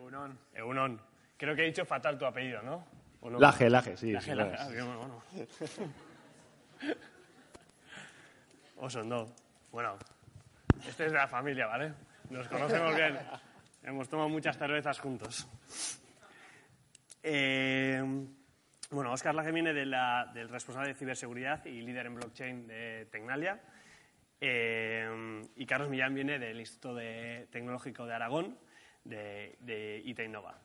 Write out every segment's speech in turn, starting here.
Egunon. Egunon. Creo que he dicho fatal tu apellido, ¿no? ¿O no? Laje, Laje, sí. Laje, sí, Laje. Ah, bien, bueno, bueno. Osondo. Bueno, este es de la familia, ¿vale? Nos conocemos bien. Hemos tomado muchas cervezas juntos. Eh, bueno, Oscar Laje viene de la- del responsable de ciberseguridad y líder en blockchain de Tecnalia. Eh, y Carlos Millán viene del Instituto de- Tecnológico de Aragón, de, de IT Innova.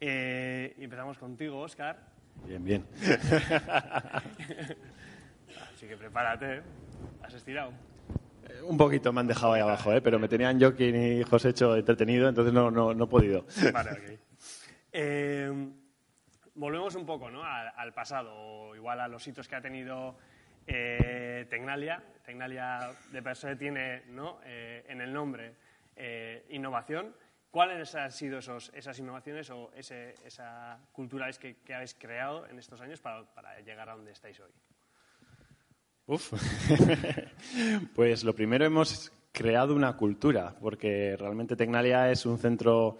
Eh, empezamos contigo, Oscar. Bien, bien. Así que prepárate. ¿Has estirado? Eh, Un poquito me han dejado ahí abajo, ¿eh? pero me tenían Joaquín y José hecho entretenido, entonces no, no, no he podido. Vale, ok. Eh, volvemos un poco ¿no? al, al pasado, o igual a los hitos que ha tenido Tecnalia. Tecnalia de per se tiene ¿no? En el nombre innovación. ¿Cuáles han sido esos, esas innovaciones o esa cultura que, habéis creado en estos años para, llegar a donde estáis hoy? Uf. pues lo primero hemos creado una cultura, porque realmente Tecnalia es un centro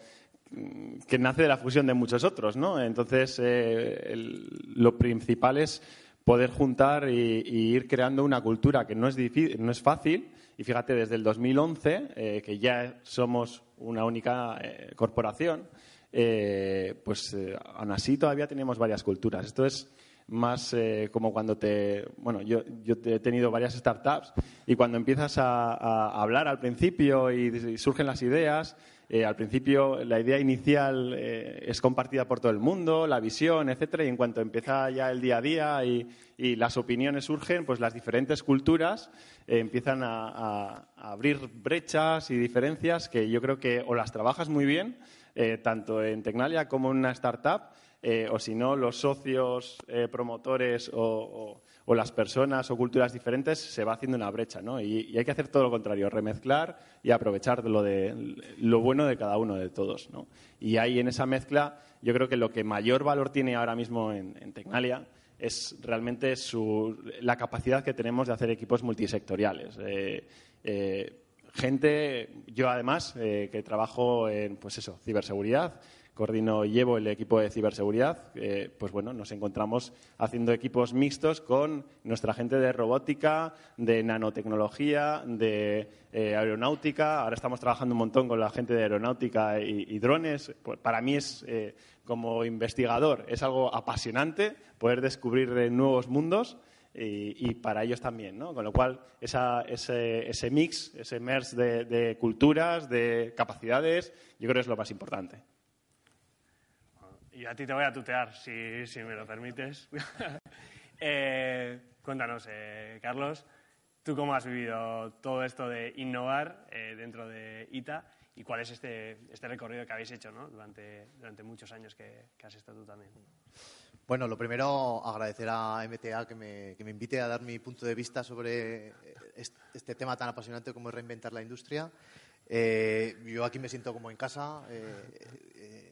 mm, que nace de la fusión de muchos otros, ¿no? Entonces, eh, lo principal es poder juntar y, ir creando una cultura que no es, difí- no es fácil. Y fíjate, desde el 2011, eh, que ya somos una única eh, corporación, eh, pues eh, aún así todavía tenemos varias culturas. Esto es más eh, como cuando te... Bueno, yo, yo he tenido varias startups y cuando empiezas a, hablar al principio y surgen las ideas, eh, al principio la idea inicial eh, es compartida por todo el mundo, la visión, etcétera, y en cuanto empieza ya el día a día y, las opiniones surgen, pues las diferentes culturas eh, empiezan a, abrir brechas y diferencias que yo creo que o las trabajas muy bien, tanto en Tecnalia como en una startup, o si no, los socios, promotores o- o las personas o culturas diferentes, se va haciendo una brecha, ¿no? Y, hay que hacer todo lo contrario, remezclar y aprovechar lo, de, lo bueno de cada uno de todos, ¿no? Y ahí en esa mezcla, yo creo que lo que mayor valor tiene ahora mismo en, en Tecnalia es realmente su- la capacidad que tenemos de hacer equipos multisectoriales. Eh, eh, gente, yo además, eh, que trabajo en, pues eso, ciberseguridad, coordino y llevo el equipo de ciberseguridad, eh, pues bueno, nos encontramos haciendo equipos mixtos con nuestra gente de robótica, de nanotecnología, de eh, aeronáutica. Ahora estamos trabajando un montón con la gente de aeronáutica y, drones. Pues para mí es, eh, como investigador, es algo apasionante poder descubrir nuevos mundos y, para ellos también, ¿no? Con lo cual, ese, ese mix, ese merge de, de culturas, de capacidades, yo creo que es lo más importante. Y a ti te voy a tutear, si, si me lo permites. Eh, cuéntanos, eh, Carlos, ¿tú cómo has vivido todo esto de innovar eh, dentro de ITA y cuál es este, este recorrido que habéis hecho ¿no? durante, durante muchos años que, has estado tú también? Bueno, lo primero, agradecer a MTA que me, que me invite a dar mi punto de vista sobre est- este tema tan apasionante como reinventar la industria. Yo aquí me siento como en casa.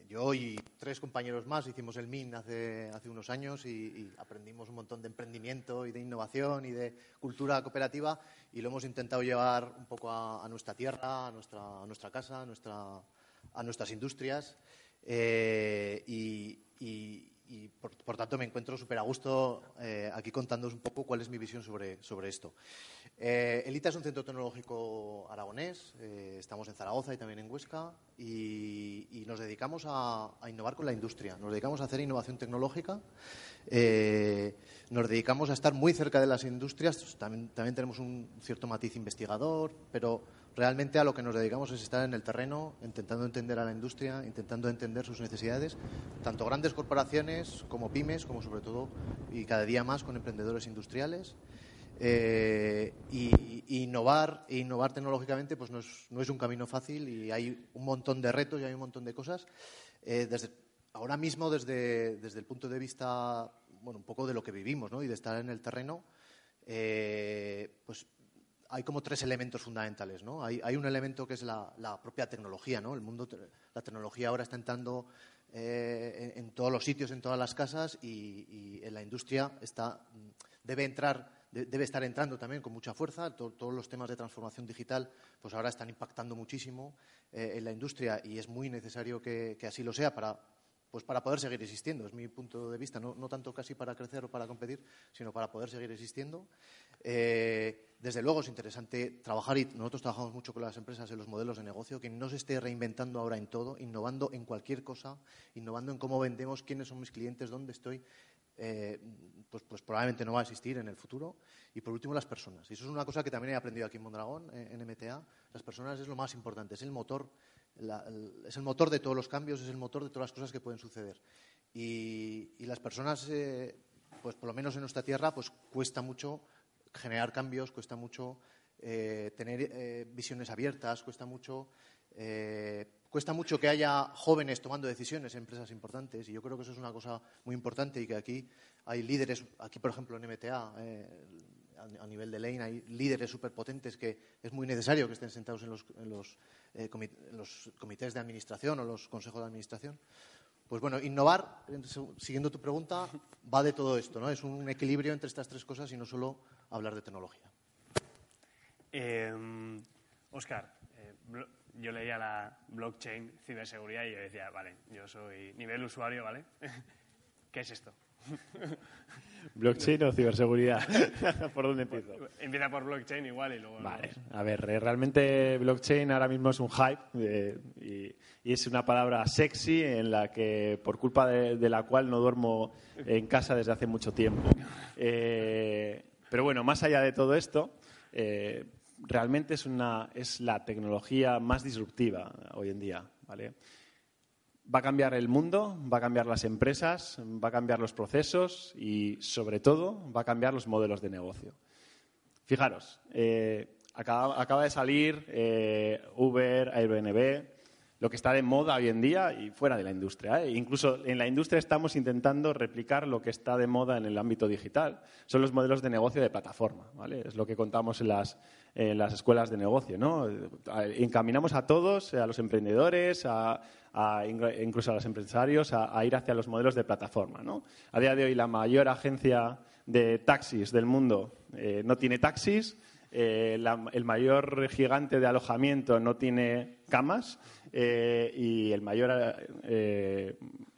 Yo y tres compañeros más hicimos el MIN hace, unos años y, aprendimos un montón de emprendimiento y de innovación y de cultura cooperativa y lo hemos intentado llevar un poco a, nuestra tierra, a nuestra, nuestra casa, a, nuestra, a nuestras industrias. Eh, y- y, por, por tanto me encuentro súper a gusto eh, aquí contándoos un poco cuál es mi visión sobre, sobre esto. Eh, el ITA es un centro tecnológico aragonés, eh, estamos en Zaragoza y también en Huesca y, y nos dedicamos a, a innovar con la industria, nos dedicamos a hacer innovación tecnológica, eh, nos dedicamos a estar muy cerca de las industrias, también, también tenemos un cierto matiz investigador, pero realmente a lo que nos dedicamos es estar en el terreno, intentando entender a la industria, intentando entender sus necesidades, tanto grandes corporaciones como pymes, como sobre todo y cada día más con emprendedores industriales. Eh, y, innovar, e innovar tecnológicamente pues no es, no es un camino fácil y hay un montón de retos y hay un montón de cosas. Eh, desde, ahora mismo, desde, desde el punto de vista, bueno, un poco de lo que vivimos ¿no? y de estar en el terreno, eh, pues hay como tres elementos fundamentales, ¿no? Hay, un elemento que es la, propia tecnología, ¿no? El mundo, la tecnología ahora está entrando eh, en, todos los sitios, en todas las casas y, y en la industria está, debe entrar debe estar entrando también con mucha fuerza. todos los temas de transformación digital, pues ahora están impactando muchísimo eh, en la industria y es muy necesario que, así lo sea para, pues para poder seguir existiendo. Es mi punto de vista, no, tanto casi para crecer o para competir, sino para poder seguir existiendo. Eh, desde luego es interesante trabajar y nosotros trabajamos mucho con las empresas en los modelos de negocio, que no se esté reinventando ahora en todo, innovando en cualquier cosa, innovando en cómo vendemos, quiénes son mis clientes, dónde estoy. Eh, pues, pues, probablemente no va a existir en el futuro. Y por último, las personas. Y eso es una cosa que también he aprendido aquí en Mondragón, eh, en MTA. Las personas es lo más importante, es el motor, es el motor de todos los cambios, es el motor de todas las cosas que pueden suceder. Y, las personas, eh, pues por lo menos en nuestra tierra, pues cuesta mucho generar cambios, cuesta mucho tener visiones abiertas, cuesta mucho cuesta mucho que haya jóvenes tomando decisiones en empresas importantes y yo creo que eso es una cosa muy importante y que aquí hay líderes, aquí por ejemplo en MTA, eh, a, nivel de Lane, hay líderes superpotentes que es muy necesario que estén sentados en los, eh, los, comités de administración o los consejos de administración. Pues bueno, innovar, siguiendo tu pregunta, va de todo esto, ¿no? Es un equilibrio entre estas tres cosas y no solo hablar de tecnología. Oscar, eh, yo leía la blockchain, ciberseguridad y yo decía, vale, yo soy nivel usuario, ¿vale? ¿Qué es esto? ¿Blockchain o ciberseguridad? ¿Por dónde empiezo? Empieza por blockchain igual y luego... Vale, a ver, eh, realmente blockchain ahora mismo es un hype eh, y, es una palabra sexy en la que, por culpa de, la cual no duermo en casa desde hace mucho tiempo. Eh, pero bueno, más allá de todo esto, realmente es, una, es la tecnología más disruptiva hoy en día. ¿vale? Va a cambiar el mundo, va a cambiar las empresas, va a cambiar los procesos y, sobre todo, va a cambiar los modelos de negocio. Fijaros, eh, acaba, de salir eh, Uber, Airbnb, lo que está de moda hoy en día y fuera de la industria. ¿eh? Incluso en la industria estamos intentando replicar lo que está de moda en el ámbito digital. Son los modelos de negocio de plataforma. ¿vale? Es lo que contamos en las, escuelas de negocio. ¿no? Encaminamos a todos, a los emprendedores, a, incluso a los empresarios, a, ir hacia los modelos de plataforma. ¿no? A día de hoy la mayor agencia de taxis del mundo eh, no tiene taxis. Eh, el mayor gigante de alojamiento no tiene camas eh, y el mayor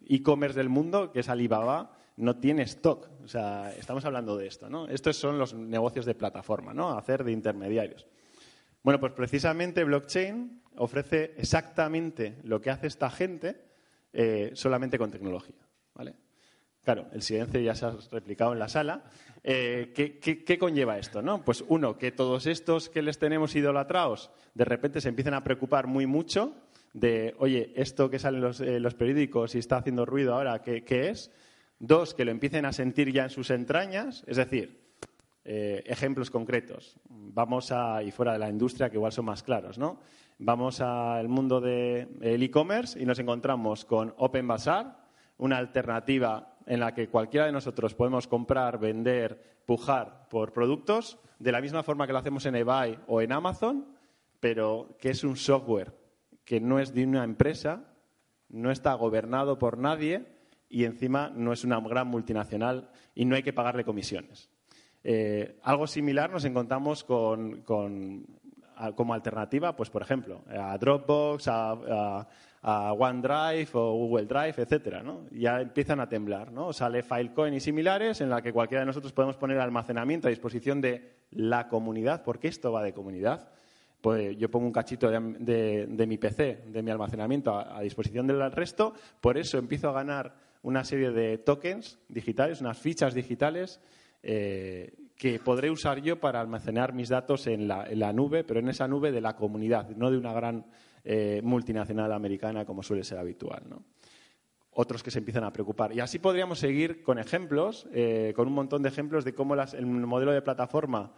e-commerce del mundo, que es Alibaba, no tiene stock. O sea, estamos hablando de esto, ¿no? Estos son los negocios de plataforma, ¿no? Hacer de intermediarios. Bueno, pues precisamente blockchain ofrece exactamente lo que hace esta gente eh, solamente con tecnología, ¿vale? Claro, el silencio ya se ha replicado en la sala. ¿qué, conlleva esto? ¿no? Pues uno, que todos estos que les tenemos idolatrados de repente se empiezan a preocupar muy mucho de, oye, esto que sale en los, los periódicos y está haciendo ruido ahora, ¿qué, es? Dos, que lo empiecen a sentir ya en sus entrañas, es decir, eh, ejemplos concretos. Vamos a, y fuera de la industria, que igual son más claros, ¿no? Vamos al mundo del e-commerce y nos encontramos con Open Bazaar, una alternativa en la que cualquiera de nosotros podemos comprar, vender, pujar por productos, de la misma forma que lo hacemos en eBay o en Amazon, pero que es un software que no es de una empresa, no está gobernado por nadie y encima no es una gran multinacional y no hay que pagarle comisiones. Eh, algo similar nos encontramos con, como alternativa, pues por ejemplo, a Dropbox, a, OneDrive o Google Drive, etcétera, Ya empiezan a temblar, ¿no? Sale Filecoin y similares en la que cualquiera de nosotros podemos poner almacenamiento a disposición de la comunidad, porque esto va de comunidad pues yo pongo un cachito de, mi PC, de mi almacenamiento a, disposición del resto, por eso empiezo a ganar una serie de tokens digitales, unas fichas digitales eh, que podré usar yo para almacenar mis datos en la, nube, pero en esa nube de la comunidad, no de una gran eh, multinacional americana como suele ser habitual. Otros que se empiezan a preocupar. Y así podríamos seguir con ejemplos, eh, con un montón de ejemplos de cómo el modelo de plataforma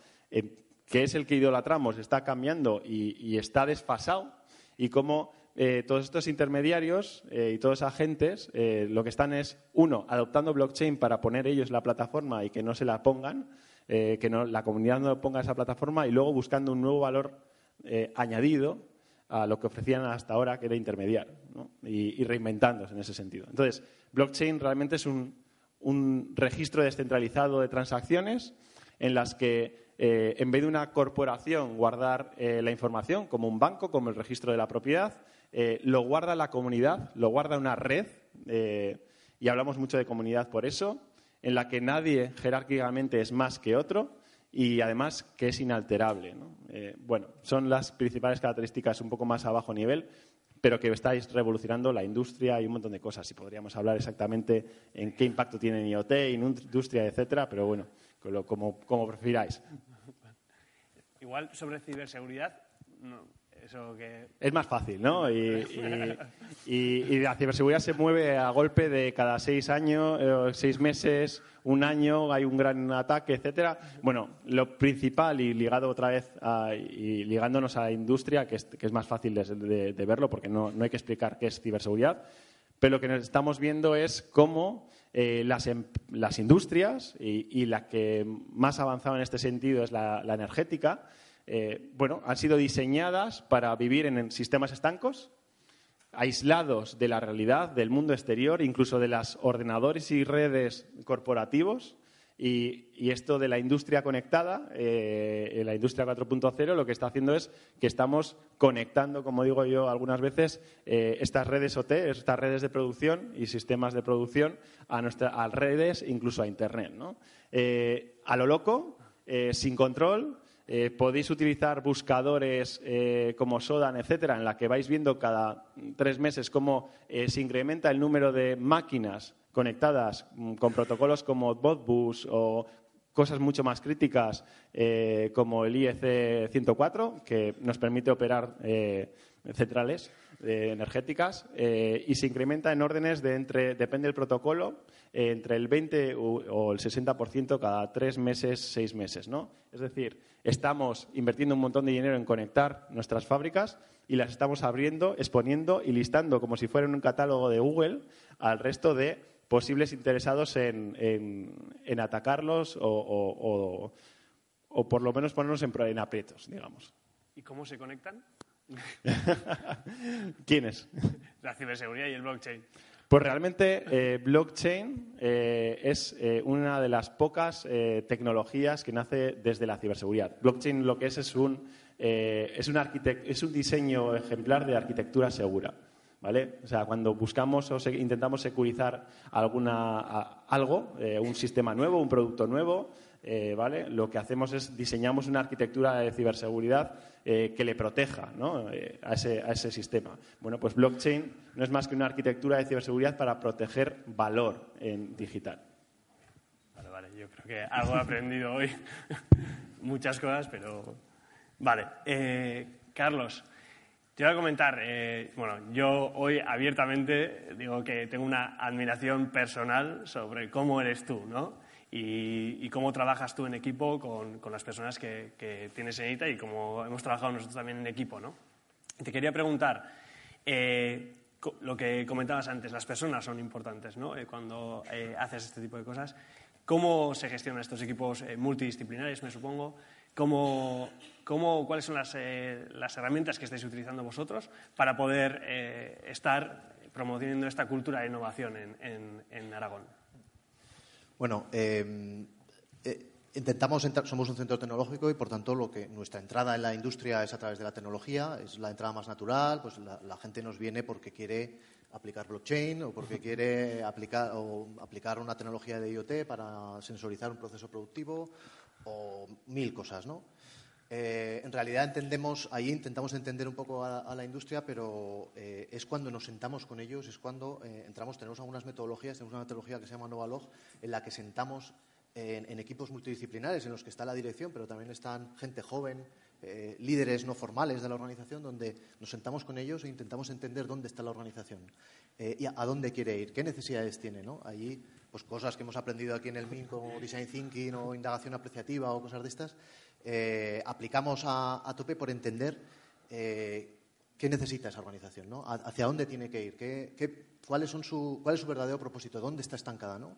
que es el que idolatramos, está cambiando y, está desfasado y cómo eh, todos estos intermediarios eh, y todos agentes eh, lo que están es, uno, adoptando blockchain para poner ellos la plataforma y que no se la pongan, que no, la comunidad no ponga esa plataforma y luego buscando un nuevo valor añadido a lo que ofrecían hasta ahora, que era intermediar, y, reinventándose en ese sentido. Entonces, blockchain realmente es un registro descentralizado de transacciones en las que en vez de una corporación guardar la información como un banco, como el registro de la propiedad, eh, lo guarda la comunidad, lo guarda una red, y hablamos mucho de comunidad por eso, en la que nadie jerárquicamente es más que otro y además que es inalterable. bueno, son las principales características un poco más a bajo nivel, pero que estáis revolucionando la industria y un montón de cosas. Y podríamos hablar exactamente en qué impacto tiene en IoT, industria, etcétera, pero bueno, como, como prefiráis. Igual sobre ciberseguridad, Es más fácil, ¿no? Y, y, la ciberseguridad se mueve a golpe de cada seis años, eh, seis meses, un año, hay un gran ataque, etcétera. Bueno, lo principal y ligado otra vez y ligándonos a la industria, que es, que es más fácil de, verlo porque no, hay que explicar qué es ciberseguridad, pero lo que estamos viendo es cómo eh, las, em, las, industrias y, la que más ha avanzado en este sentido es la, energética, eh, bueno, han sido diseñadas para vivir en sistemas estancos, aislados de la realidad, del mundo exterior, incluso de los ordenadores y redes corporativos. Y, esto de la industria conectada, eh, la industria 4.0, lo que está haciendo es que estamos conectando, como digo yo algunas veces, eh, estas redes OT, estas redes de producción y sistemas de producción a, nuestras redes, incluso a Internet. Eh, a lo loco, sin control, podéis utilizar buscadores como Sodan, etcétera, en la que vais viendo cada tres meses cómo se incrementa el número de máquinas conectadas mm, con protocolos como Botbus o cosas mucho más críticas eh, como el IEC 104, que nos permite operar eh, centrales eh, energéticas y se incrementa en órdenes de entre, depende del protocolo, entre el 20 o el 60% cada tres meses, seis meses. ¿no? Es decir, estamos invirtiendo un montón de dinero en conectar nuestras fábricas y las estamos abriendo, exponiendo y listando como si fueran un catálogo de Google al resto de posibles interesados en, en, atacarlos o, o, por lo menos ponernos en, en aprietos, digamos. ¿Y cómo se conectan? ¿Quiénes? La ciberseguridad y el blockchain. Pues realmente eh, blockchain eh, es eh, una de las pocas tecnologías que nace desde la ciberseguridad. Blockchain lo que es es un, es un, es un diseño ejemplar de arquitectura segura. ¿vale? O sea, cuando buscamos o intentamos securizar alguna, algo, un sistema nuevo, un producto nuevo, ¿vale? Lo que hacemos es diseñamos una arquitectura de ciberseguridad eh, que le proteja a, ese, a, ese, sistema. Bueno, pues blockchain no es más que una arquitectura de ciberseguridad para proteger valor en digital. Vale, vale, yo creo que algo he aprendido hoy. Muchas cosas, pero. Vale. Carlos, te voy a comentar, eh, bueno, yo hoy abiertamente digo que tengo una admiración personal sobre cómo eres tú, ¿no? Y, cómo trabajas tú en equipo con, las personas que, tienes en ITA y cómo hemos trabajado nosotros también en equipo, ¿no? Te quería preguntar, eh, lo que comentabas antes, las personas son importantes, ¿no? Eh, cuando haces este tipo de cosas. ¿Cómo se gestionan estos equipos multidisciplinares, me supongo? ¿Cómo, cómo, cuáles son las, eh, las, herramientas que estáis utilizando vosotros para poder eh, estar promoviendo esta cultura de innovación en, en, Aragón. Bueno, eh, intentamos entrar, somos un centro tecnológico y por tanto lo que nuestra entrada en la industria es a través de la tecnología, es la entrada más natural, pues la, gente nos viene porque quiere aplicar blockchain o porque quiere aplicar o aplicar una tecnología de IoT para sensorizar un proceso productivo o mil cosas, ¿no? Eh, en realidad entendemos, ahí intentamos entender un poco a, la industria, pero eh, es cuando nos sentamos con ellos, es cuando eh, entramos, tenemos algunas metodologías, tenemos una metodología que se llama Novalog, en la que sentamos en, equipos multidisciplinares, en los que está la dirección, pero también están gente joven, líderes no formales de la organización, donde nos sentamos con ellos e intentamos entender dónde está la organización y a, dónde quiere ir, qué necesidades tiene. ¿no? Allí, pues cosas que hemos aprendido aquí en el MIN como Design Thinking o indagación apreciativa o cosas de estas, eh, aplicamos a, tope por entender eh, qué necesita esa organización, ¿no? hacia dónde tiene que ir, qué, cuál, es su, verdadero propósito, dónde está estancada. ¿no?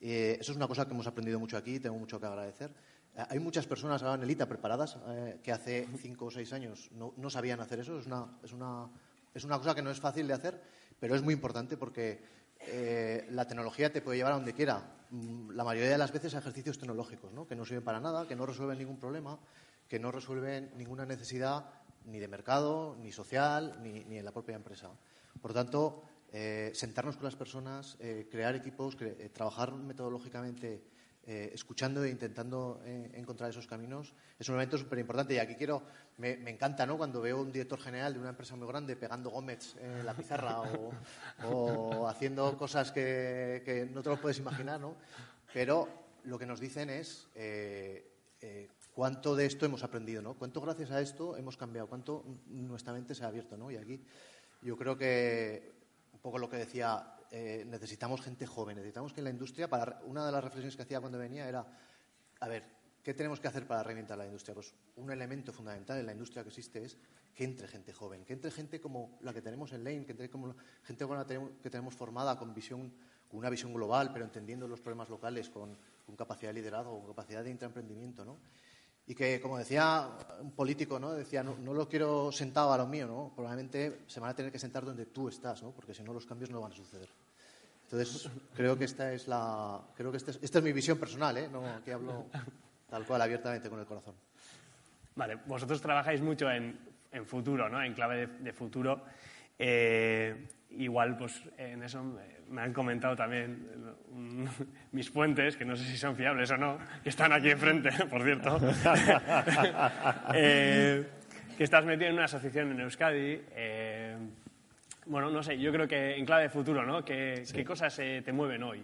Eh, eso es una cosa que hemos aprendido mucho aquí y tengo mucho que agradecer. hay muchas personas ahora en Elita preparadas que hace cinco o seis años no, sabían hacer eso. Es una, es, una, es una cosa que no es fácil de hacer, pero es muy importante porque eh, la tecnología te puede llevar a donde quiera. Mm, la mayoría de las veces a ejercicios tecnológicos, ¿no? que no sirven para nada, que no resuelven ningún problema, que no resuelven ninguna necesidad ni de mercado, ni social, ni, ni en la propia empresa. Por tanto, eh, sentarnos con las personas, eh, crear equipos, eh, trabajar metodológicamente, escuchando e intentando encontrar esos caminos, es un elemento súper importante. Y aquí quiero, me, encanta ¿no? cuando veo un director general de una empresa muy grande pegando gómez en la pizarra o, haciendo cosas que, no te lo puedes imaginar, ¿no? pero lo que nos dicen es cuánto de esto hemos aprendido, ¿no? Cuánto gracias a esto hemos cambiado, cuánto nuestra mente se ha abierto, ¿no? Y aquí yo creo que un poco lo que decía, eh, necesitamos gente joven, necesitamos que en la industria, una de las reflexiones que hacía cuando venía era, a ver, ¿qué tenemos que hacer para reinventar la industria? Pues un elemento fundamental en la industria que existe es que entre gente joven, que entre gente como la que tenemos en Lane, que entre como gente con la que tenemos formada con visión, con una visión global, pero entendiendo los problemas locales, con, capacidad de liderazgo, con capacidad de intraemprendimiento, ¿no? y que, como decía un político, ¿no? decía, no, lo quiero sentado a lo mío, ¿no? probablemente se van a tener que sentar donde tú estás, ¿no? porque si no los cambios no van a suceder. Entonces, creo que esta es la, creo que esta es, esta es mi visión personal, ¿eh? no, aquí hablo tal cual, abiertamente, con el corazón. Vale, vosotros trabajáis mucho en, en futuro, ¿no? en clave de, futuro. Eh, igual, pues en eso me han comentado también mm, mis fuentes, que no sé si son fiables o no, que están aquí enfrente, por cierto, eh, que estás metido en una asociación en Euskadi. Eh, bueno, no sé, yo creo que en clave de futuro, ¿no? ¿Qué, cosas eh, te mueven hoy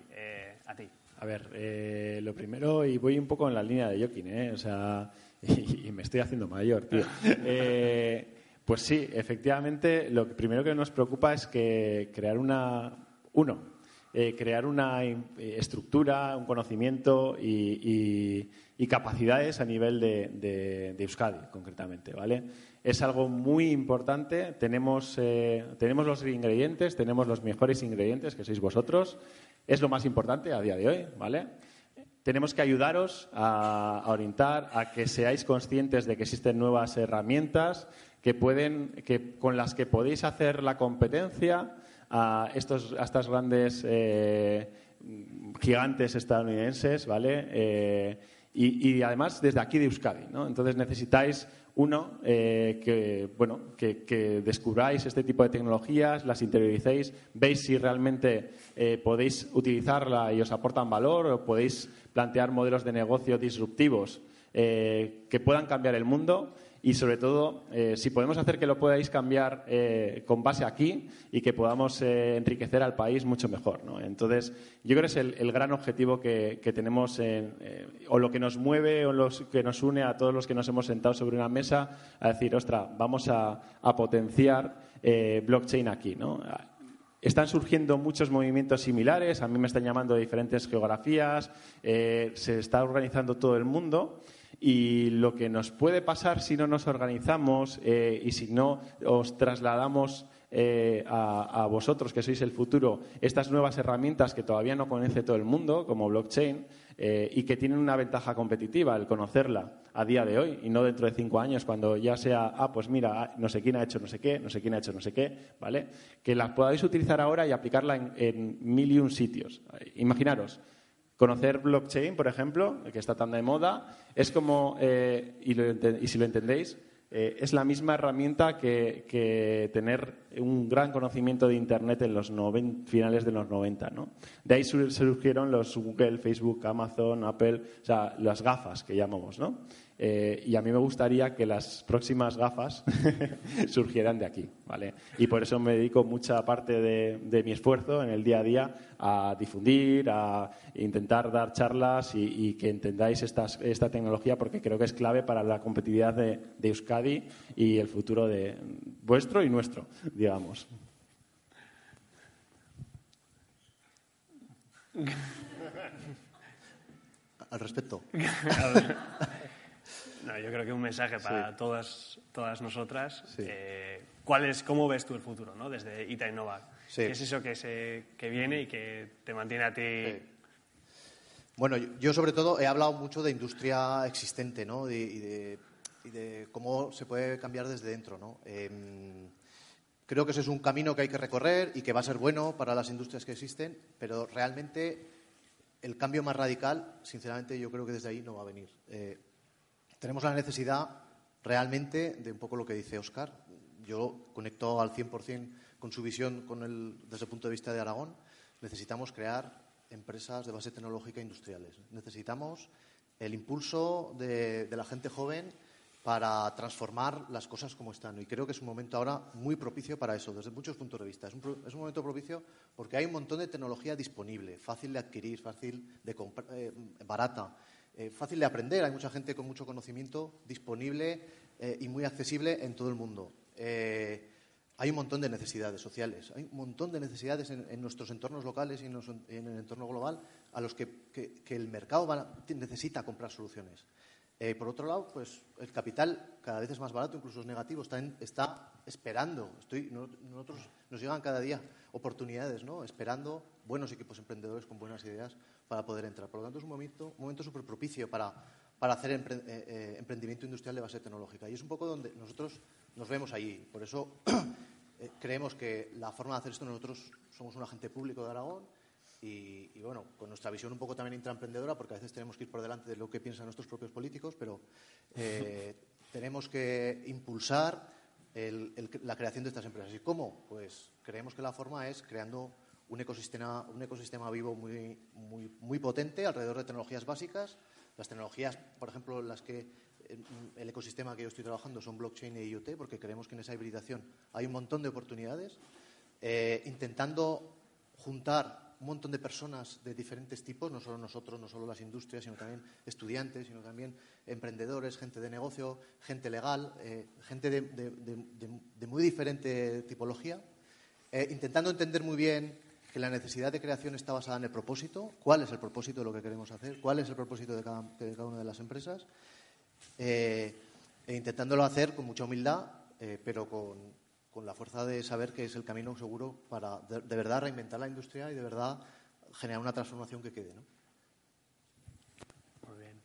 a ti? A ver, lo primero, y voy un poco en la línea de Joaquín, ¿eh? O sea, y, y, me estoy haciendo mayor, tío. pues sí, efectivamente, lo primero que nos preocupa es que crear una, uno, eh, crear una eh, estructura, un conocimiento y, capacidades a nivel de, Euskadi, concretamente, ¿vale? Es algo muy importante. Tenemos, eh, tenemos los ingredientes, tenemos los mejores ingredientes, que sois vosotros. Es lo más importante a día de hoy, ¿vale? Tenemos que ayudaros a, orientar, a que seáis conscientes de que existen nuevas herramientas que pueden, que, con las que podéis hacer la competencia a, estos, a estas grandes eh, gigantes estadounidenses, ¿vale? Eh, y, además desde aquí de Euskadi, ¿no? Entonces necesitáis uno eh, que bueno que, descubráis este tipo de tecnologías, las interioricéis, veis si realmente podéis utilizarla y os aportan valor o podéis plantear modelos de negocio disruptivos que puedan cambiar el mundo y sobre todo eh, si podemos hacer que lo podáis cambiar eh, con base aquí y que podamos eh, enriquecer al país mucho mejor. ¿no? Entonces, yo creo que es el, gran objetivo que, tenemos o lo que nos mueve o lo que nos une a todos los que nos hemos sentado sobre una mesa a decir, ostra, vamos a, potenciar blockchain aquí. ¿no? Están surgiendo muchos movimientos similares, a mí me están llamando de diferentes geografías, se está organizando todo el mundo y lo que nos puede pasar si no nos organizamos eh, y si no os trasladamos eh, a, vosotros, que sois el futuro, estas nuevas herramientas que todavía no conoce todo el mundo, como blockchain, eh, y que tienen una ventaja competitiva el conocerla a día de hoy y no dentro de cinco años, cuando ya sea, ah, pues mira, ah, no sé quién ha hecho no sé qué, no sé quién ha hecho no sé qué, ¿vale? Que la podáis utilizar ahora y aplicarla en, en mil y un sitios. Imaginaros, Conocer blockchain, por ejemplo, que está tan de moda, es como, eh, y, si lo entendéis, eh, es la misma herramienta que, tener un gran conocimiento de Internet en los finales de los 90. ¿no? De ahí surgieron los Google, Facebook, Amazon, Apple, o sea, las gafas que llamamos. ¿no? Eh, y a mí me gustaría que las próximas gafas surgieran de aquí, ¿vale? Y por eso me dedico mucha parte de, mi esfuerzo en el día a día a difundir, a intentar dar charlas y, que entendáis esta tecnología porque creo que es clave para la competitividad de, de Euskadi y el futuro de vuestro y nuestro, digamos. Al respecto. No, yo creo que un mensaje para todas, todas nosotras. Eh, ¿cuál es, ¿Cómo ves tú el futuro ¿no? desde Ita Innova? ¿Qué es eso que, se, que viene y que te mantiene a ti? Bueno, yo, sobre todo he hablado mucho de industria existente ¿no? y, de, cómo se puede cambiar desde dentro. ¿no? Em, Creo que ese es un camino que hay que recorrer y que va a ser bueno para las industrias que existen, pero realmente el cambio más radical, sinceramente, yo creo que desde ahí no va a venir. Eh, tenemos la necesidad realmente de un poco lo que dice Oscar. Yo conecto al 100% con su visión con el, desde el punto de vista de Aragón. Necesitamos crear empresas de base tecnológica industriales. Necesitamos el impulso de la gente joven para transformar las cosas como están. Y creo que es un momento ahora muy propicio para eso, desde muchos puntos de vista. Es un, es un momento propicio porque hay un montón de tecnología disponible, fácil de adquirir, fácil de comprar, eh, barata, eh, fácil de aprender. Hay mucha gente con mucho conocimiento disponible eh, y muy accesible en todo el mundo. hay un montón de necesidades sociales, hay un montón de necesidades en, nuestros entornos locales y en, el entorno global a los que, el mercado necesita comprar soluciones. Eh, por otro lado, pues el capital cada vez es más barato, incluso es negativo, está, esperando. Nosotros nos llegan cada día oportunidades, ¿no? Esperando buenos equipos emprendedores con buenas ideas para poder entrar. Por lo tanto, es un momento, un momento súper propicio para, para hacer eh, eh, emprendimiento industrial de base tecnológica. Y es un poco donde nosotros nos vemos allí. Por eso creemos que la forma de hacer esto, nosotros somos un agente público de Aragón y, bueno, con nuestra visión un poco también intraemprendedora, porque a veces tenemos que ir por delante de lo que piensan nuestros propios políticos, pero eh, tenemos que impulsar la creación de estas empresas. ¿Y cómo? Pues creemos que la forma es creando un ecosistema, un ecosistema vivo muy, muy, muy potente alrededor de tecnologías básicas. Las tecnologías, por ejemplo, las que el ecosistema que yo estoy trabajando son blockchain e IoT, porque creemos que en esa hibridación hay un montón de oportunidades, eh, intentando juntar un montón de personas de diferentes tipos, no solo nosotros, no solo las industrias, sino también estudiantes, sino también emprendedores, gente de negocio, gente legal, eh, gente de, muy diferente tipología, eh, intentando entender muy bien que la necesidad de creación está basada en el propósito, cuál es el propósito de lo que queremos hacer, cuál es el propósito de cada, una de las empresas, eh, e intentándolo hacer con mucha humildad, pero con, con la fuerza de saber que es el camino seguro para de, verdad reinventar la industria y de verdad generar una transformación que quede. ¿no? Muy bien.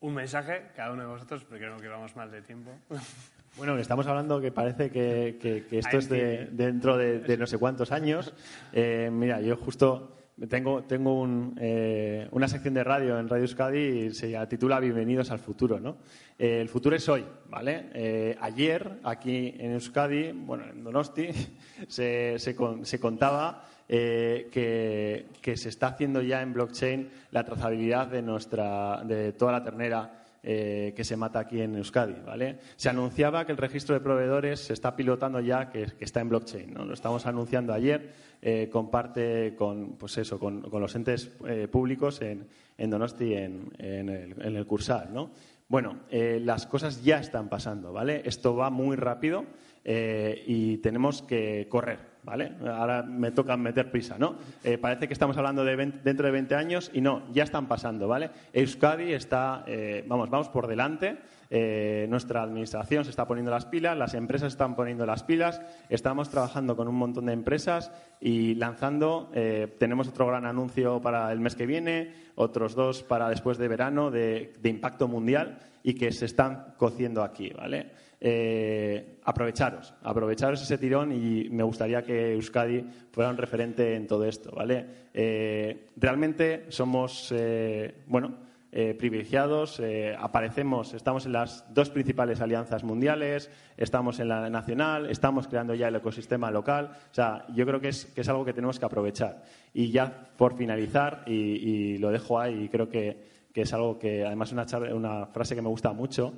Un mensaje, cada uno de vosotros, porque creo que vamos mal de tiempo. Bueno, estamos hablando que parece que, esto es de, dentro de, no sé cuántos años. Eh, mira, yo justo tengo, tengo eh, una sección de radio en Radio Euskadi y se titula Bienvenidos al futuro. ¿no? Eh, el futuro es hoy. ¿vale? Eh, ayer, aquí en Euskadi, bueno, en Donosti, se, se, contaba que, que, se está haciendo ya en blockchain la trazabilidad de, nuestra, de toda la ternera eh, que se mata aquí en Euskadi. ¿vale? Se anunciaba que el registro de proveedores se está pilotando ya, que, está en blockchain. ¿no? Lo estamos anunciando ayer, eh, comparte con, pues eso, con, los entes eh, públicos en, Donosti, en, en, el, en el Cursal. ¿no? Bueno, las cosas ya están pasando. ¿vale? Esto va muy rápido y tenemos que correr. ¿Vale? Ahora me toca meter prisa, ¿no? Eh, parece que estamos hablando de dentro de 20 años y no, ya están pasando, ¿vale? Euskadi está, eh, vamos, vamos por delante. Eh, nuestra administración se está poniendo las pilas, las empresas están poniendo las pilas, estamos trabajando con un montón de empresas y lanzando, tenemos otro gran anuncio para el mes que viene, otros dos para después de verano de, de impacto mundial y que se están cociendo aquí, ¿vale? Eh, aprovecharos, aprovecharos ese tirón y me gustaría que Euskadi fuera un referente en todo esto, ¿vale? Eh, realmente somos, eh, bueno, privilegiados, aparecemos, estamos en las dos principales alianzas mundiales, estamos en la nacional, estamos creando ya el ecosistema local, o sea, yo creo que es, que es algo que tenemos que aprovechar. Y ya por finalizar, y, lo dejo ahí, creo que, que es algo que además es una frase que me gusta mucho,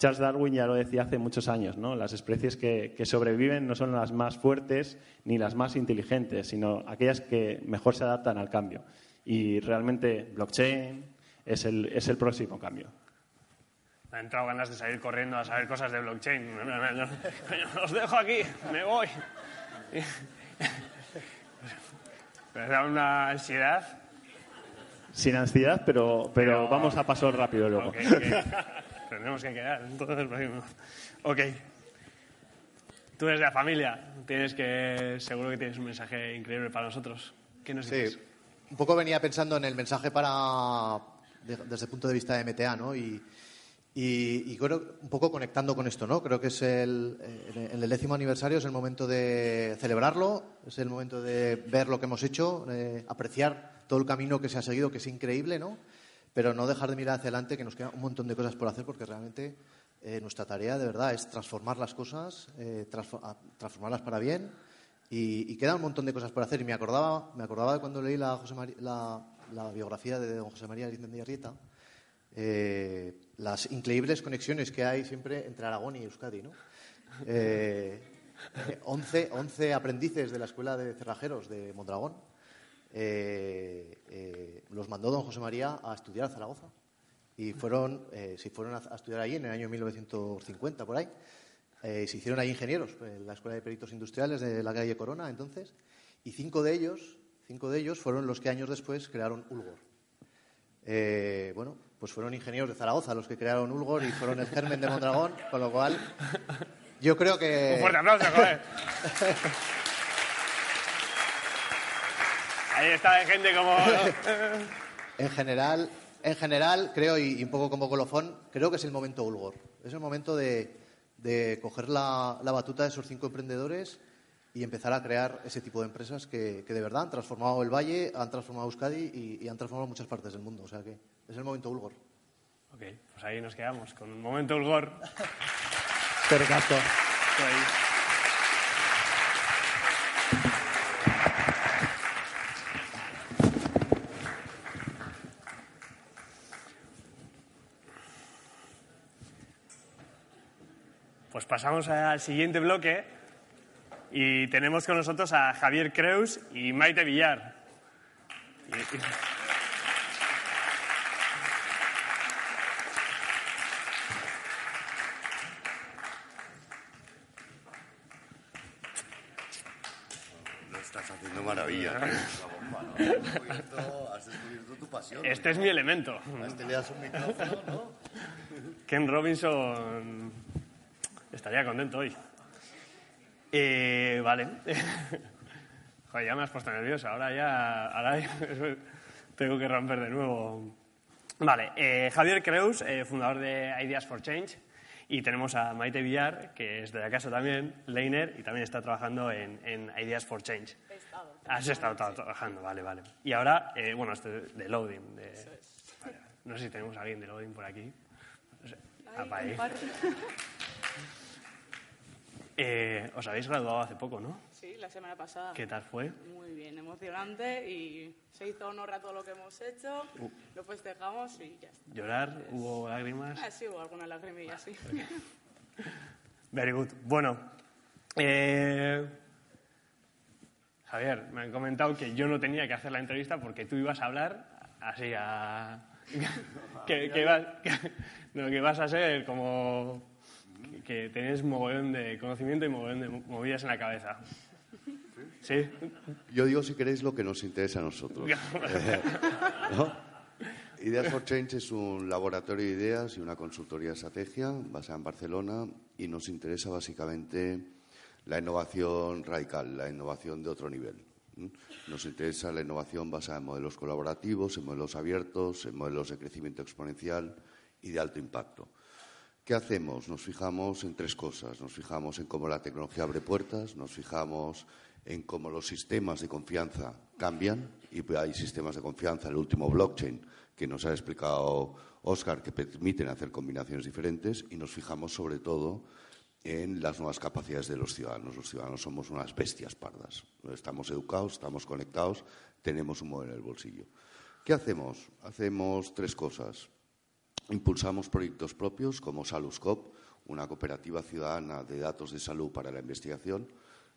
Charles Darwin ya lo decía hace muchos años, ¿no? Las especies que, sobreviven no son las más fuertes ni las más inteligentes, sino aquellas que mejor se adaptan al cambio. Y realmente blockchain es el, es el próximo cambio. Me han entrado ganas de salir corriendo a saber cosas de blockchain. Os dejo aquí, me voy. Me da una ansiedad. Sin ansiedad, pero, pero, vamos a paso rápido luego. Tendremos que quedar. Entonces, ok. Tú eres de la familia, tienes que, seguro que tienes un mensaje increíble para nosotros. ¿Qué nos dices? Sí. Un poco venía pensando en el mensaje para, desde el punto de vista de MTA, ¿no? Y, Y, creo, un poco conectando con esto, ¿no? Creo que es el, en el décimo aniversario es el momento de celebrarlo, es el momento de ver lo que hemos hecho, apreciar todo el camino que se ha seguido, que es increíble, ¿no? Pero no dejar de mirar hacia adelante, que nos queda un montón de cosas por hacer, porque realmente eh, nuestra tarea de verdad es transformar las cosas, eh, transformarlas para bien, y, queda un montón de cosas por hacer. Y me acordaba, me acordaba cuando leí la, biografía de don José María de Arrieta, eh, las increíbles conexiones que hay siempre entre Aragón y Euskadi, ¿no? Eh, 11, aprendices de la Escuela de Cerrajeros de Mondragón eh, eh, los mandó don José María a estudiar a Zaragoza. Y fueron, si fueron a, estudiar allí en el año 1950, por ahí. se hicieron ahí ingenieros en la Escuela de Peritos Industriales de la calle Corona, entonces. Y cinco de ellos, cinco de ellos fueron los que años después crearon Ulgor. bueno, pues fueron ingenieros de Zaragoza los que crearon Ulgor y fueron el germen de Mondragón, con lo cual yo creo que... Un fuerte aplauso, joder. Ahí está gente como... en general, en general, creo, y, un poco como colofón, creo que es el momento Ulgor. Es el momento de, coger la, batuta de esos cinco emprendedores y empezar a crear ese tipo de empresas que, de verdad han transformado el Valle, han transformado Euskadi y, han transformado muchas partes del mundo. O sea que es el momento Ulgor. Ok, pues ahí nos quedamos con un momento Ulgor. Perfecto. Pues pasamos al siguiente bloque y tenemos con nosotros a Javier Creus y Maite Villar. Lo estás haciendo maravilla. Has descubierto tu pasión. Este es mi elemento. A este le das un micrófono, ¿no? Ken Robinson estaría contento hoy. Eh, vale. Joder, ya me has puesto nervioso. Ahora ya, ahora tengo que romper de nuevo. Vale, eh, Javier Creus, eh, fundador de Ideas for Change. Y tenemos a Maite Villar, que es de la casa también, Leiner, y también está trabajando en, Ideas for Change. He estado. Has estado trabajando, vale, vale. Y ahora, bueno, este de Loading. De, no sé si tenemos a alguien de Loading por aquí. No sé, ahí. Eh, os habéis graduado hace poco, ¿no? Sí, la semana pasada. ¿Qué tal fue? Muy bien, emocionante y se hizo honor a todo lo que hemos hecho, uh. lo festejamos y ya está. ¿Llorar? ¿Hubo lágrimas? Ah, sí, hubo alguna lagrimilla, sí. Very good. Bueno, eh, Javier, me han comentado que yo no tenía que hacer la entrevista porque tú ibas a hablar así a... que, que vas a ser como que tenéis mogollón de conocimiento y mogollón de movidas en la cabeza. ¿Sí? Yo digo, si queréis, lo que nos interesa a nosotros. Ideas for Change es un laboratorio de ideas y una consultoría de estrategia basada en Barcelona y nos interesa básicamente la innovación radical, la innovación de otro nivel. Nos interesa la innovación basada en modelos colaborativos, en modelos abiertos, en modelos de crecimiento exponencial y de alto impacto. ¿Qué hacemos? Nos fijamos en tres cosas. Nos fijamos en cómo la tecnología abre puertas, nos fijamos en cómo los sistemas de confianza cambian y hay sistemas de confianza, el último blockchain que nos ha explicado Oscar, que permiten hacer combinaciones diferentes y nos fijamos sobre todo en las nuevas capacidades de los ciudadanos. Los ciudadanos somos unas bestias pardas. Estamos educados, estamos conectados, tenemos un modelo en el bolsillo. ¿Qué hacemos? Hacemos tres cosas. Impulsamos proyectos propios como Saluscop, una cooperativa ciudadana de datos de salud para la investigación.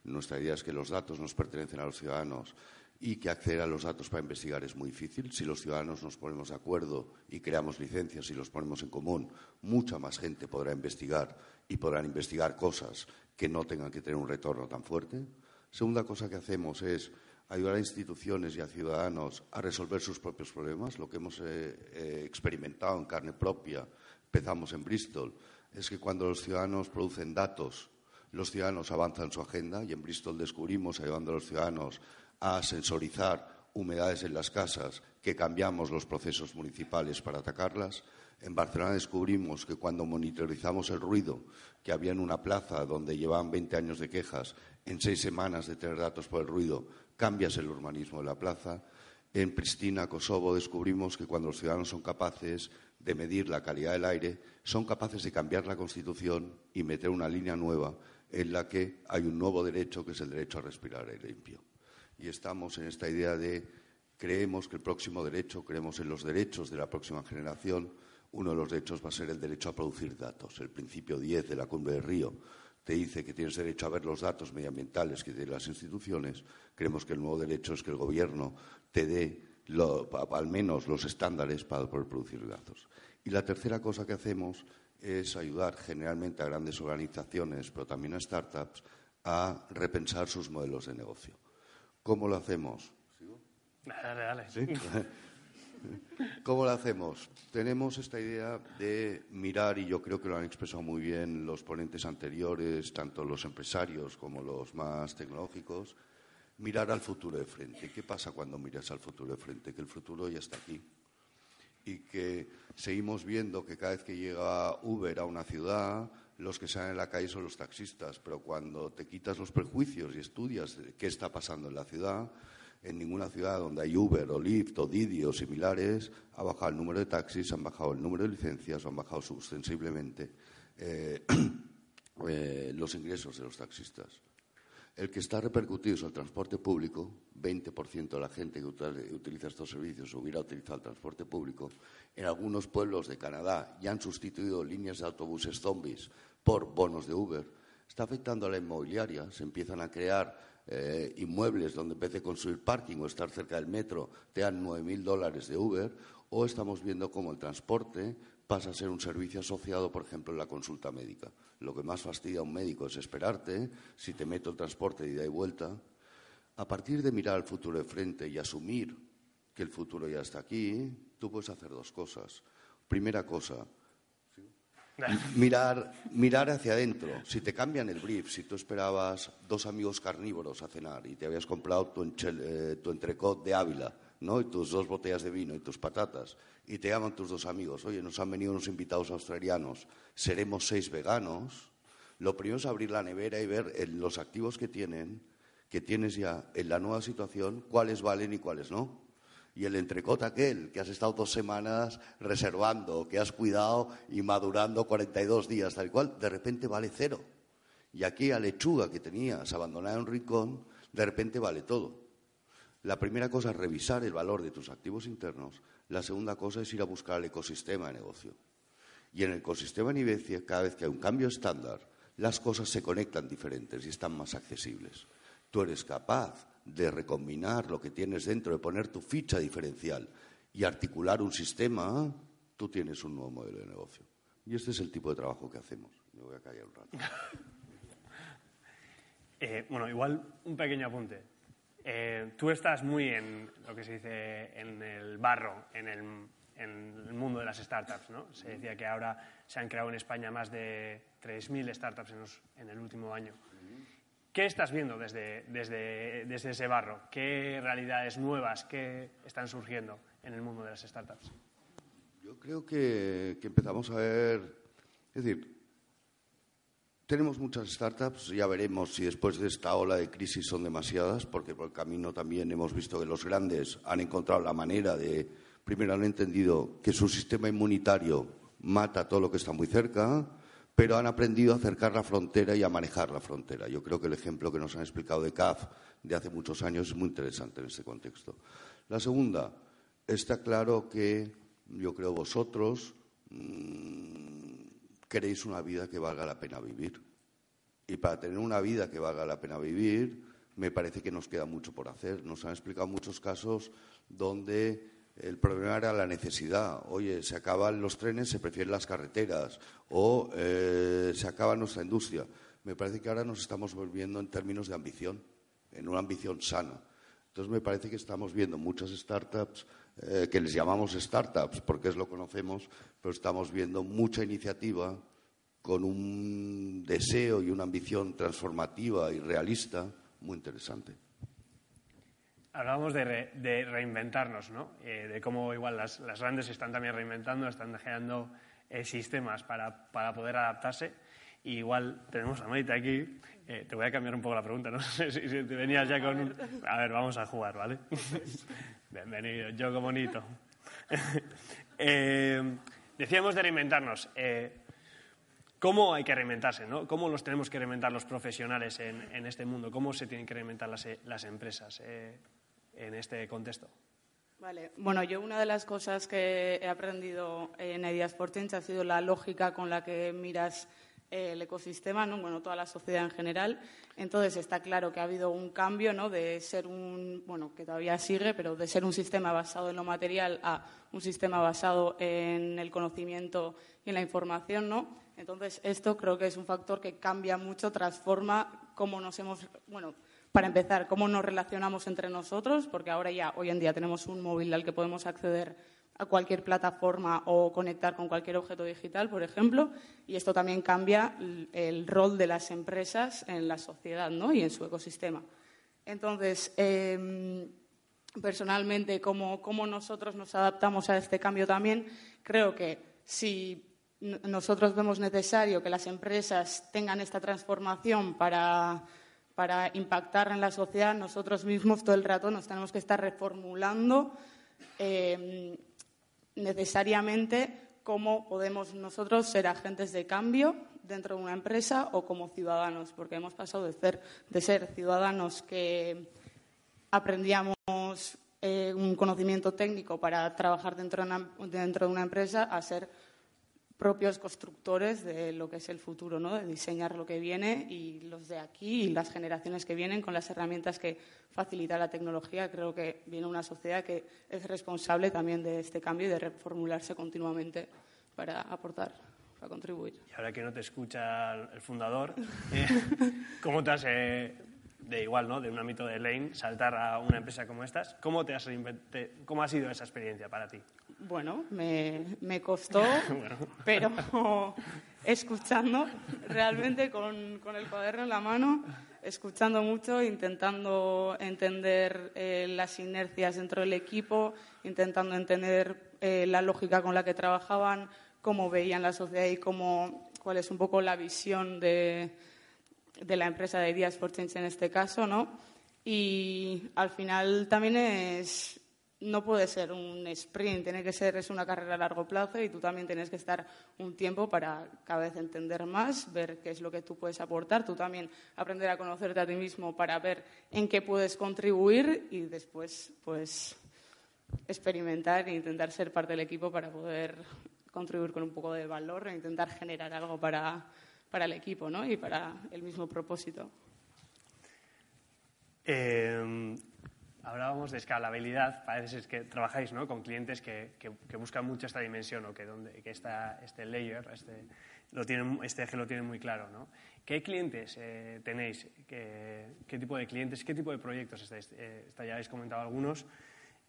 Nuestra idea es que los datos nos pertenecen a los ciudadanos y que acceder a los datos para investigar es muy difícil. Si los ciudadanos nos ponemos de acuerdo y creamos licencias y los ponemos en común, mucha más gente podrá investigar y podrán investigar cosas que no tengan que tener un retorno tan fuerte. Segunda cosa que hacemos es ayudar a instituciones y a ciudadanos a resolver sus propios problemas. Lo que hemos eh, eh, experimentado en carne propia, empezamos en Bristol, es que cuando los ciudadanos producen datos, los ciudadanos avanzan su agenda y en Bristol descubrimos, ayudando a los ciudadanos a sensorizar humedades en las casas, que cambiamos los procesos municipales para atacarlas. En Barcelona descubrimos que cuando monitorizamos el ruido que había en una plaza donde llevaban 20 años de quejas, en seis semanas de tener datos por el ruido, cambias el urbanismo de la plaza. En Pristina, Kosovo, descubrimos que cuando los ciudadanos son capaces de medir la calidad del aire, son capaces de cambiar la Constitución y meter una línea nueva en la que hay un nuevo derecho que es el derecho a respirar aire limpio. Y estamos en esta idea de creemos que el próximo derecho, creemos en los derechos de la próxima generación, uno de los derechos va a ser el derecho a producir datos. El principio 10 de la Cumbre de Río te dice que tienes derecho a ver los datos medioambientales que tienen las instituciones. Creemos que el nuevo derecho es que el Gobierno te dé al menos los estándares para poder producir datos. Y la tercera cosa que hacemos es ayudar generalmente a grandes organizaciones, pero también a startups, a repensar sus modelos de negocio. ¿Cómo lo hacemos? Dale, dale. ¿Sí? ¿Cómo lo hacemos? Tenemos esta idea de mirar, y yo creo que lo han expresado muy bien los ponentes anteriores, tanto los empresarios como los más tecnológicos, mirar al futuro de frente. ¿Qué pasa cuando miras al futuro de frente? Que el futuro ya está aquí. Y que seguimos viendo que cada vez que llega Uber a una ciudad, los que salen en la calle son los taxistas, pero cuando te quitas los prejuicios y estudias qué está pasando en la ciudad, en ninguna ciudad donde hay Uber o Lyft o Didi o similares ha bajado el número de taxis, han bajado el número de licencias o han bajado sensiblemente eh, eh, los ingresos de los taxistas. El que está repercutido es el transporte público. 20% de la gente que utiliza estos servicios hubiera utilizado el transporte público. En algunos pueblos de Canadá ya han sustituido líneas de autobuses zombies por bonos de Uber. Está afectando a la inmobiliaria. Se empiezan a crear eh, inmuebles donde en vez de construir parking o estar cerca del metro te dan 9.000 dólares de Uber, o estamos viendo cómo el transporte pasa a ser un servicio asociado, por ejemplo, en la consulta médica. Lo que más fastidia a un médico es esperarte, si te meto el transporte de ida y vuelta. A partir de mirar al futuro de frente y asumir que el futuro ya está aquí, tú puedes hacer dos cosas. Primera cosa, mirar, mirar hacia adentro. Si te cambian el brief, si tú esperabas dos amigos carnívoros a cenar y te habías comprado tu, eh, entrecot de Ávila, ¿no? Y tus dos botellas de vino y tus patatas, y te llaman tus dos amigos, oye, nos han venido unos invitados australianos, seremos seis veganos. Lo primero es abrir la nevera y ver en los activos que tienen, que tienes ya en la nueva situación, cuáles valen y cuáles no y el entrecot aquel que has estado dos semanas reservando, que has cuidado y madurando 42 días, tal cual, de repente vale cero. Y aquí a lechuga que tenías abandonada en un rincón, de repente vale todo. La primera cosa es revisar el valor de tus activos internos. La segunda cosa es ir a buscar el ecosistema de negocio. Y en el ecosistema de negocio, cada vez que hay un cambio estándar, las cosas se conectan diferentes y están más accesibles. Tú eres capaz de recombinar lo que tienes dentro, de poner tu ficha diferencial y articular un sistema, tú tienes un nuevo modelo de negocio. Y este es el tipo de trabajo que hacemos. Me voy a callar un rato. Eh, bueno, igual un pequeño apunte. Eh, tú estás muy en lo que se dice en el barro, en el, en el, mundo de las startups. ¿no? Se decía que ahora se han creado en España más de 3.000 startups en, en el último año. ¿Qué estás viendo desde, ese barro? ¿Qué realidades nuevas que están surgiendo en el mundo de las startups? Yo creo que, empezamos a ver, es decir, tenemos muchas startups, ya veremos si después de esta ola de crisis son demasiadas, porque por el camino también hemos visto que los grandes han encontrado la manera de, primero han entendido que su sistema inmunitario mata todo lo que está muy cerca, pero han aprendido a acercar la frontera y a manejar la frontera. Yo creo que el ejemplo que nos han explicado de CAF de hace muchos años es muy interesante en este contexto. La segunda, está claro que yo creo vosotros mm, queréis una vida que valga la pena vivir. Y para tener una vida que valga la pena vivir, me parece que nos queda mucho por hacer. Nos han explicado muchos casos donde el problema era la necesidad. Oye, se acaban los trenes, se prefieren las carreteras o eh, se acaba nuestra industria. Me parece que ahora nos estamos volviendo en términos de ambición, en una ambición sana. Entonces me parece que estamos viendo muchas startups eh, que les llamamos startups porque es lo conocemos, pero estamos viendo mucha iniciativa con un deseo y una ambición transformativa y realista muy interesante. Hablábamos de, reinventarnos, ¿no? Eh, de cómo igual las, grandes están también reinventando, están generando eh, sistemas para, para, poder adaptarse. Y igual tenemos a Maite aquí. Eh, te voy a cambiar un poco la pregunta, no sé si, te venías ya con... A ver, vamos a jugar, ¿vale? Bienvenido, yo como bonito. decíamos de reinventarnos. ¿Cómo hay que reinventarse? ¿no? ¿Cómo los tenemos que reinventar los profesionales en, este mundo? ¿Cómo se tienen que reinventar las, las empresas eh, en este contexto? Vale. Bueno, yo una de las cosas que he aprendido en Ideas Change ha sido la lógica con la que miras eh, el ecosistema, ¿no? bueno, toda la sociedad en general. Entonces está claro que ha habido un cambio ¿no? de ser un, bueno, que todavía sigue, pero de ser un sistema basado en lo material a un sistema basado en el conocimiento y en la información, ¿no? Entonces, esto creo que es un factor que cambia mucho, transforma cómo nos hemos, bueno, para empezar, cómo nos relacionamos entre nosotros, porque ahora ya, hoy en día, tenemos un móvil al que podemos acceder a cualquier plataforma o conectar con cualquier objeto digital, por ejemplo, y esto también cambia el rol de las empresas en la sociedad ¿no? y en su ecosistema. Entonces, em, personalmente, cómo nosotros nos adaptamos a este cambio también, creo que si nosotros vemos necesario que las empresas tengan esta transformación para, impactar en la sociedad, nosotros mismos todo el rato nos tenemos que estar reformulando eh, necesariamente cómo podemos nosotros ser agentes de cambio dentro de una empresa o como ciudadanos, porque hemos pasado de ser, de ser ciudadanos que aprendíamos eh, un conocimiento técnico para trabajar dentro dentro de una empresa a ser propios constructores de lo que es el futuro, ¿no? de diseñar lo que viene y los de aquí y las generaciones que vienen con las herramientas que facilita la tecnología. Creo que viene una sociedad que es responsable también de este cambio y de reformularse continuamente para aportar, para contribuir. Y ahora que no te escucha el fundador, eh, ¿cómo te has, eh, de igual, ¿no? de un ámbito de Lane, saltar a una empresa como estas? ¿Cómo, te has ¿Cómo ha sido esa experiencia para ti? Bueno, me, costó, pero escuchando, realmente con, el cuaderno en la mano, escuchando mucho, intentando entender eh, las inercias dentro del equipo, intentando entender eh, la lógica con la que trabajaban, cómo veían la sociedad y cómo, cuál es un poco la visión de, de la empresa de Ideas for Change en este caso, ¿no? Y al final también es no puede ser un sprint, tiene que ser es una carrera a largo plazo y tú también tienes que estar un tiempo para cada vez entender más, ver qué es lo que tú puedes aportar, tú también aprender a conocerte a ti mismo para ver en qué puedes contribuir y después pues experimentar e intentar ser parte del equipo para poder contribuir con un poco de valor e intentar generar algo para, para el equipo ¿no? y para el mismo propósito. Eh, Hablábamos de escalabilidad, parece ser que trabajáis ¿no? con clientes que, que, buscan mucho esta dimensión o que, donde, que esta, este layer, este, lo tienen, este eje lo tienen muy claro. ¿no? ¿Qué clientes eh, tenéis? ¿Qué, ¿Qué, tipo de clientes? ¿Qué tipo de proyectos estáis? Eh, ya habéis comentado algunos.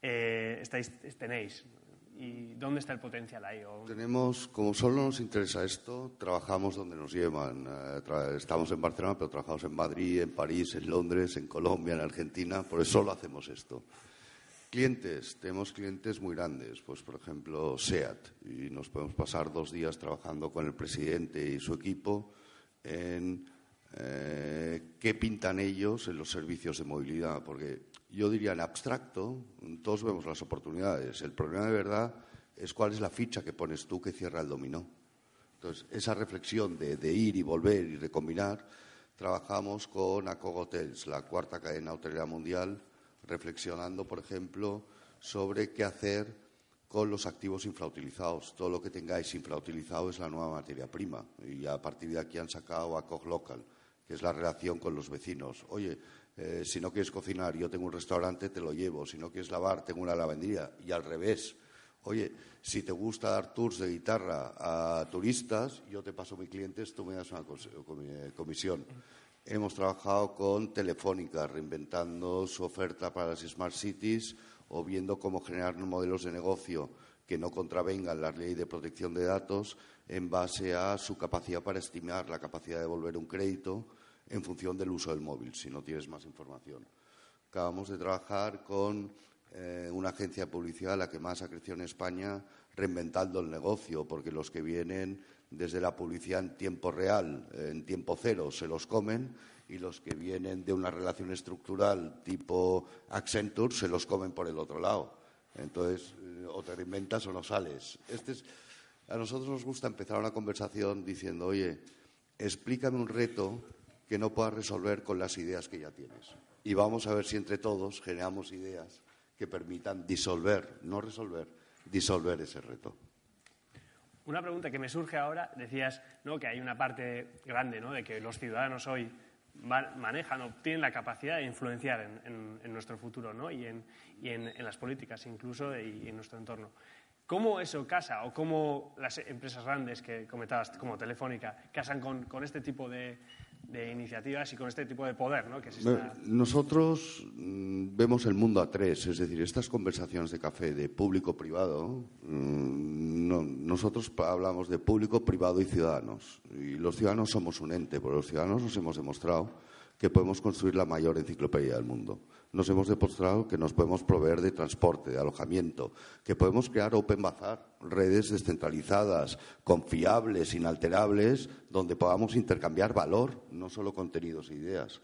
Eh, estáis, tenéis? ¿Y dónde está el potencial ahí? Tenemos, como solo nos interesa esto, trabajamos donde nos llevan. Eh, estamos en Barcelona, pero trabajamos en Madrid, en París, en Londres, en Colombia, en Argentina, por eso solo hacemos esto. Clientes, tenemos clientes muy grandes, pues por ejemplo SEAT, y nos podemos pasar dos días trabajando con el presidente y su equipo en eh, qué pintan ellos en los servicios de movilidad, porque yo diría en abstracto, todos vemos las oportunidades. El problema de verdad es cuál es la ficha que pones tú que cierra el dominó. Entonces, esa reflexión de, ir y volver y recombinar, trabajamos con Acog Hotels, la cuarta cadena hotelera mundial, reflexionando, por ejemplo, sobre qué hacer con los activos infrautilizados. Todo lo que tengáis infrautilizado es la nueva materia prima. Y a partir de aquí han sacado Acog Local, que es la relación con los vecinos. Oye, eh, si no quieres cocinar, yo tengo un restaurante, te lo llevo. Si no quieres lavar, tengo una lavandería. Y al revés. Oye, si te gusta dar tours de guitarra a turistas, yo te paso mis clientes, tú me das una eh, comisión. Hemos trabajado con Telefónica, reinventando su oferta para las Smart Cities o viendo cómo generar modelos de negocio que no contravengan la ley de protección de datos en base a su capacidad para estimar la capacidad de devolver un crédito en función del uso del móvil, si no tienes más información. Acabamos de trabajar con eh, una agencia de publicidad, la que más ha crecido en España, reinventando el negocio, porque los que vienen desde la publicidad en tiempo real, en tiempo cero, se los comen y los que vienen de una relación estructural tipo Accenture se los comen por el otro lado. Entonces, eh, o te reinventas o no sales. Este es, a nosotros nos gusta empezar una conversación diciendo, oye, explícame un reto que no puedas resolver con las ideas que ya tienes. Y vamos a ver si entre todos generamos ideas que permitan disolver, no resolver, disolver ese reto. Una pregunta que me surge ahora, decías ¿no? que hay una parte grande ¿no? de que los ciudadanos hoy manejan o tienen la capacidad de influenciar en, nuestro futuro ¿no? y, en, las políticas incluso y en nuestro entorno. ¿Cómo eso casa o cómo las empresas grandes que comentabas, como Telefónica, casan con este tipo de, de iniciativas y con este tipo de poder ¿no? que Nosotros mm, vemos el mundo a tres, es decir, estas conversaciones de café de público-privado, mm, nosotros hablamos de público, privado y ciudadanos. Y los ciudadanos somos un ente, porque los ciudadanos nos hemos demostrado que podemos construir la mayor enciclopedia del mundo nos hemos demostrado que nos podemos proveer de transporte, de alojamiento, que podemos crear Open Bazaar, redes descentralizadas, confiables, inalterables, donde podamos intercambiar valor, no solo contenidos e ideas.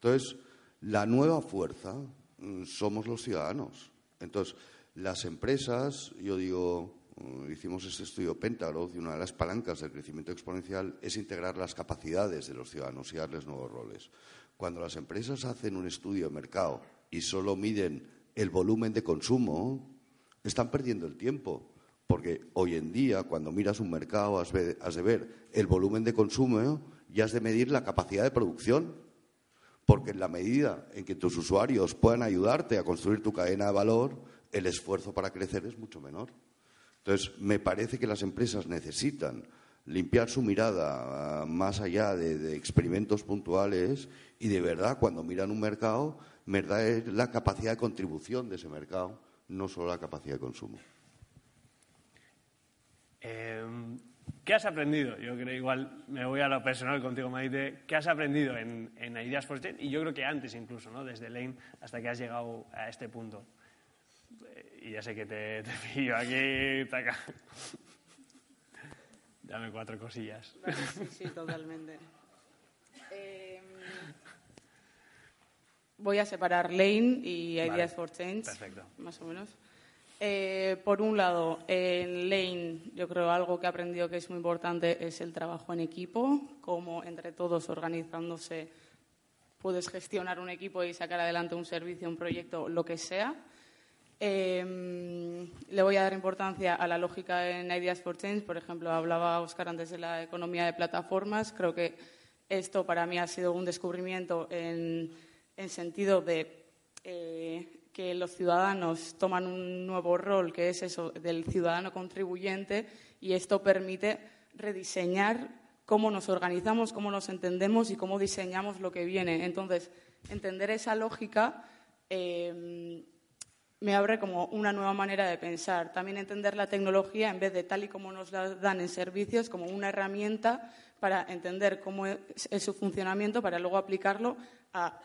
Entonces, la nueva fuerza mm, somos los ciudadanos. Entonces, las empresas, yo digo, mm, hicimos este estudio Pentagrowth y una de las palancas del crecimiento exponencial es integrar las capacidades de los ciudadanos y darles nuevos roles. Cuando las empresas hacen un estudio de mercado y solo miden el volumen de consumo, están perdiendo el tiempo. Porque hoy en día, cuando miras un mercado, has, de ver el volumen de consumo y has de medir la capacidad de producción. Porque en la medida en que tus usuarios puedan ayudarte a construir tu cadena de valor, el esfuerzo para crecer es mucho menor. Entonces, me parece que las empresas necesitan limpiar su mirada ah, más allá de, experimentos puntuales y de verdad cuando miran un mercado, verdad es la capacidad de contribución de ese mercado, no solo la capacidad de consumo. Em, ¿Qué has aprendido? Yo creo igual me voy a lo personal contigo, Maite. ¿Qué has aprendido en, en Ideas for Change? Y yo creo que antes incluso, ¿no? Desde Lane hasta que has llegado a este punto. Eh, y ya sé que te, te pillo aquí, taca. Dame cuatro cosillas. sí, sí, totalmente. Em, voy a separar Lane y Ideas for Change. Perfecto. Más o menos. Eh, por un lado, en Lane, yo creo algo que he aprendido que es muy importante es el trabajo en equipo, cómo entre todos organizándose puedes gestionar un equipo y sacar adelante un servicio, un proyecto, lo que sea. Em, le voy a dar importancia a la lógica en Ideas for Change. Por ejemplo, hablaba Oscar antes de la economía de plataformas. Creo que esto para mí ha sido un descubrimiento en, en sentido de eh, que los ciudadanos toman un nuevo rol, que es eso del ciudadano contribuyente, y esto permite rediseñar cómo nos organizamos, cómo nos entendemos y cómo diseñamos lo que viene. Entonces, entender esa lógica. Eh, me abre como una nueva manera de pensar. También entender la tecnología en vez de tal y como nos la dan en servicios, como una herramienta para entender cómo es, su funcionamiento, para luego aplicarlo a,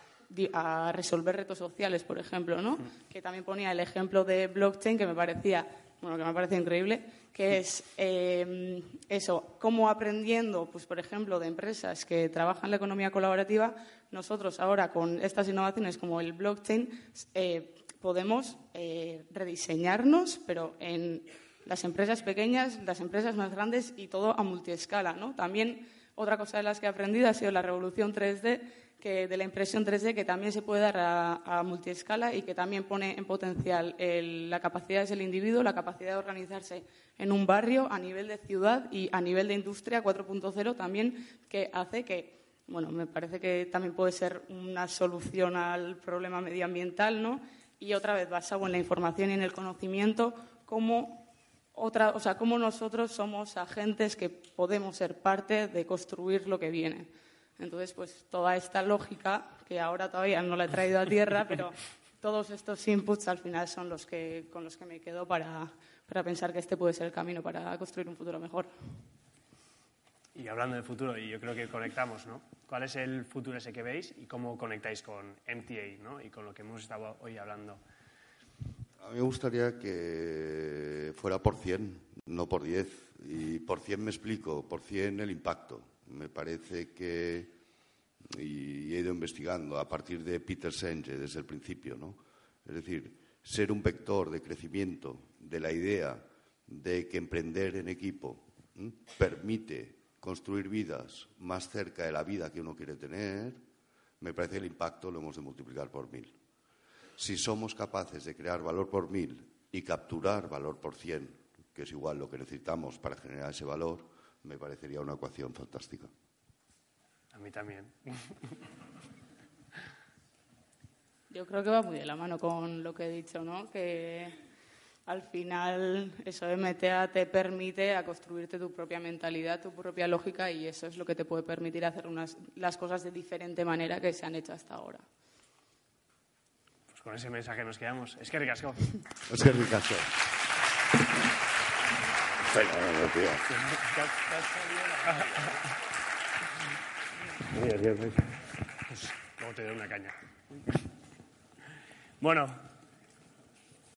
resolver retos sociales, por ejemplo, ¿no? Que también ponía el ejemplo de blockchain que me parecía, bueno, que me parece increíble, que es eh, eso, cómo aprendiendo, pues por ejemplo, de empresas que trabajan la economía colaborativa, nosotros ahora con estas innovaciones como el blockchain eh, podemos eh, rediseñarnos, pero en las empresas pequeñas, las empresas más grandes y todo a multiescala. ¿no? También otra cosa de las que he aprendido ha sido la revolución 3D, que, de la impresión 3D, que también se puede dar a, multiescala y que también pone en potencial la capacidad del individuo, la capacidad de organizarse en un barrio a nivel de ciudad y a nivel de industria 4.0 también, que hace que bueno, me parece que también puede ser una solución al problema medioambiental, ¿no? Y otra vez basado en la información y en el conocimiento, como otra, o sea, cómo nosotros somos agentes que podemos ser parte de construir lo que viene. Entonces, pues toda esta lógica, que ahora todavía no la he traído a tierra, pero todos estos inputs al final son los que, con los que me quedo para, para pensar que este puede ser el camino para construir un futuro mejor. Y hablando del futuro, y yo creo que conectamos, ¿no? ¿Cuál es el futuro ese que veis y cómo conectáis con MTA, ¿no? Y con lo que hemos estado hoy hablando. A mí me gustaría que fuera por 100, no por 10. Y por 100 me explico, por 100 el impacto. Me parece que, y he ido investigando a partir de Peter Senge desde el principio, ¿no? Es decir, ser un vector de crecimiento de la idea de que emprender en equipo permite construir vidas más cerca de la vida que uno quiere tener, me parece que el impacto lo hemos de multiplicar por mil. Si somos capaces de crear valor por mil y capturar valor por cien, que es igual lo que necesitamos para generar ese valor, me parecería una ecuación fantástica. A mí también. Yo creo que va muy de la mano con lo que he dicho, ¿no? Que al final eso de MTA te permite a construirte tu propia mentalidad, tu propia lógica y eso es lo que te puede permitir hacer unas, las cosas de diferente manera que se han hecho hasta ahora. Pues con ese mensaje nos quedamos. Es que ricasco. Es que ricasco. Pues, luego te doy una caña. Bueno,